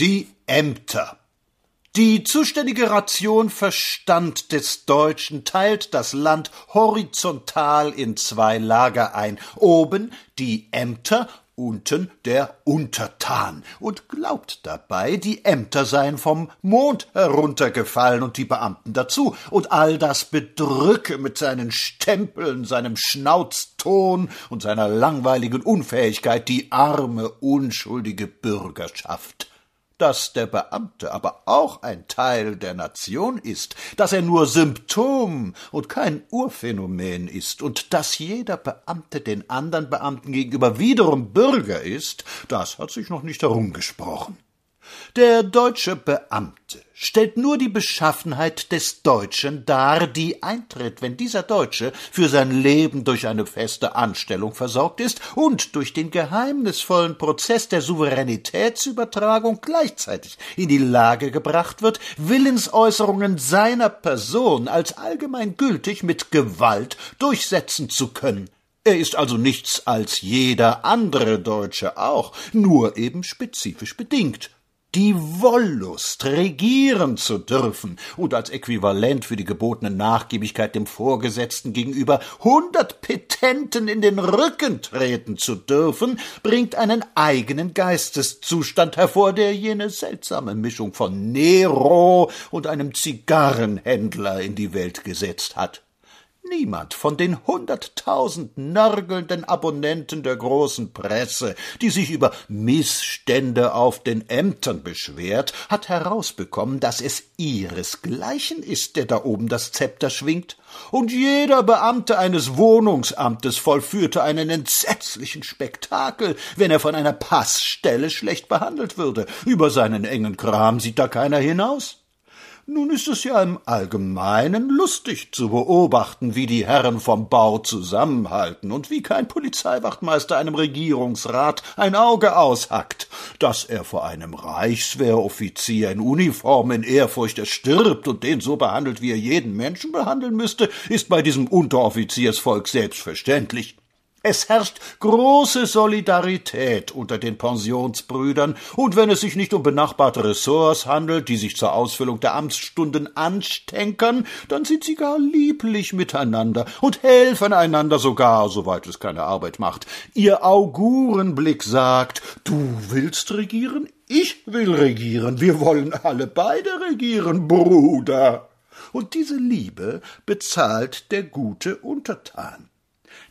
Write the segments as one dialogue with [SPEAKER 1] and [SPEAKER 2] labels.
[SPEAKER 1] Die Ämter. Die zuständige Ration Verstand des Deutschen teilt das Land horizontal in zwei Lager ein. Oben die Ämter unten der Untertan und glaubt dabei, die Ämter seien vom Mond heruntergefallen und die Beamten dazu, und all das bedrücke mit seinen Stempeln, seinem Schnauzton und seiner langweiligen Unfähigkeit die arme, unschuldige Bürgerschaft dass der Beamte aber auch ein Teil der Nation ist, dass er nur Symptom und kein Urphänomen ist und dass jeder Beamte den anderen Beamten gegenüber wiederum Bürger ist, das hat sich noch nicht herumgesprochen. Der deutsche Beamte stellt nur die Beschaffenheit des Deutschen dar, die eintritt, wenn dieser Deutsche für sein Leben durch eine feste Anstellung versorgt ist und durch den geheimnisvollen Prozess der Souveränitätsübertragung gleichzeitig in die Lage gebracht wird, Willensäußerungen seiner Person als allgemein gültig mit Gewalt durchsetzen zu können. Er ist also nichts als jeder andere Deutsche auch, nur eben spezifisch bedingt die Wollust, regieren zu dürfen und als Äquivalent für die gebotene Nachgiebigkeit dem Vorgesetzten gegenüber hundert Petenten in den Rücken treten zu dürfen, bringt einen eigenen Geisteszustand hervor, der jene seltsame Mischung von Nero und einem Zigarrenhändler in die Welt gesetzt hat. Niemand von den hunderttausend nörgelnden Abonnenten der großen Presse, die sich über Missstände auf den Ämtern beschwert, hat herausbekommen, dass es ihresgleichen ist, der da oben das Zepter schwingt, und jeder Beamte eines Wohnungsamtes vollführte einen entsetzlichen Spektakel, wenn er von einer Passstelle schlecht behandelt würde. Über seinen engen Kram sieht da keiner hinaus. Nun ist es ja im Allgemeinen lustig zu beobachten, wie die Herren vom Bau zusammenhalten und wie kein Polizeiwachtmeister einem Regierungsrat ein Auge aushackt, dass er vor einem Reichswehroffizier in Uniform in Ehrfurcht erstirbt und den so behandelt, wie er jeden Menschen behandeln müsste, ist bei diesem Unteroffiziersvolk selbstverständlich. Es herrscht große Solidarität unter den Pensionsbrüdern, und wenn es sich nicht um benachbarte Ressorts handelt, die sich zur Ausfüllung der Amtsstunden anstenkern, dann sind sie gar lieblich miteinander und helfen einander sogar, soweit es keine Arbeit macht. Ihr Augurenblick sagt, du willst regieren, ich will regieren, wir wollen alle beide regieren, Bruder. Und diese Liebe bezahlt der gute Untertan.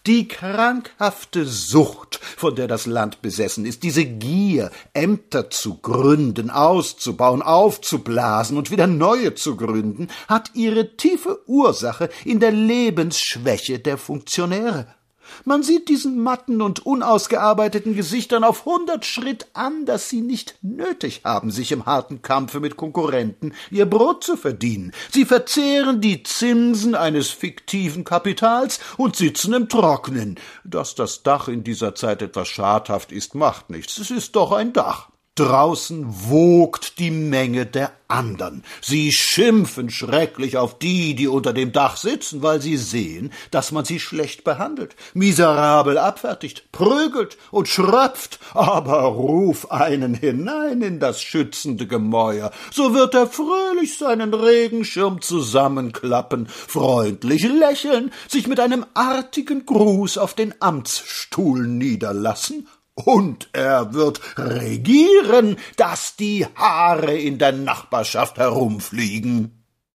[SPEAKER 1] Die krankhafte Sucht, von der das Land besessen ist, diese Gier, Ämter zu gründen, auszubauen, aufzublasen und wieder neue zu gründen, hat ihre tiefe Ursache in der Lebensschwäche der Funktionäre. Man sieht diesen matten und unausgearbeiteten Gesichtern auf hundert Schritt an, dass sie nicht nötig haben, sich im harten Kampfe mit Konkurrenten ihr Brot zu verdienen. Sie verzehren die Zinsen eines fiktiven Kapitals und sitzen im Trocknen. Dass das Dach in dieser Zeit etwas schadhaft ist, macht nichts. Es ist doch ein Dach. Draußen wogt die Menge der andern. Sie schimpfen schrecklich auf die, die unter dem Dach sitzen, weil sie sehen, dass man sie schlecht behandelt, miserabel abfertigt, prügelt und schröpft. Aber ruf einen hinein in das schützende Gemäuer, so wird er fröhlich seinen Regenschirm zusammenklappen, freundlich lächeln, sich mit einem artigen Gruß auf den Amtsstuhl niederlassen und er wird regieren, dass die Haare in der Nachbarschaft herumfliegen.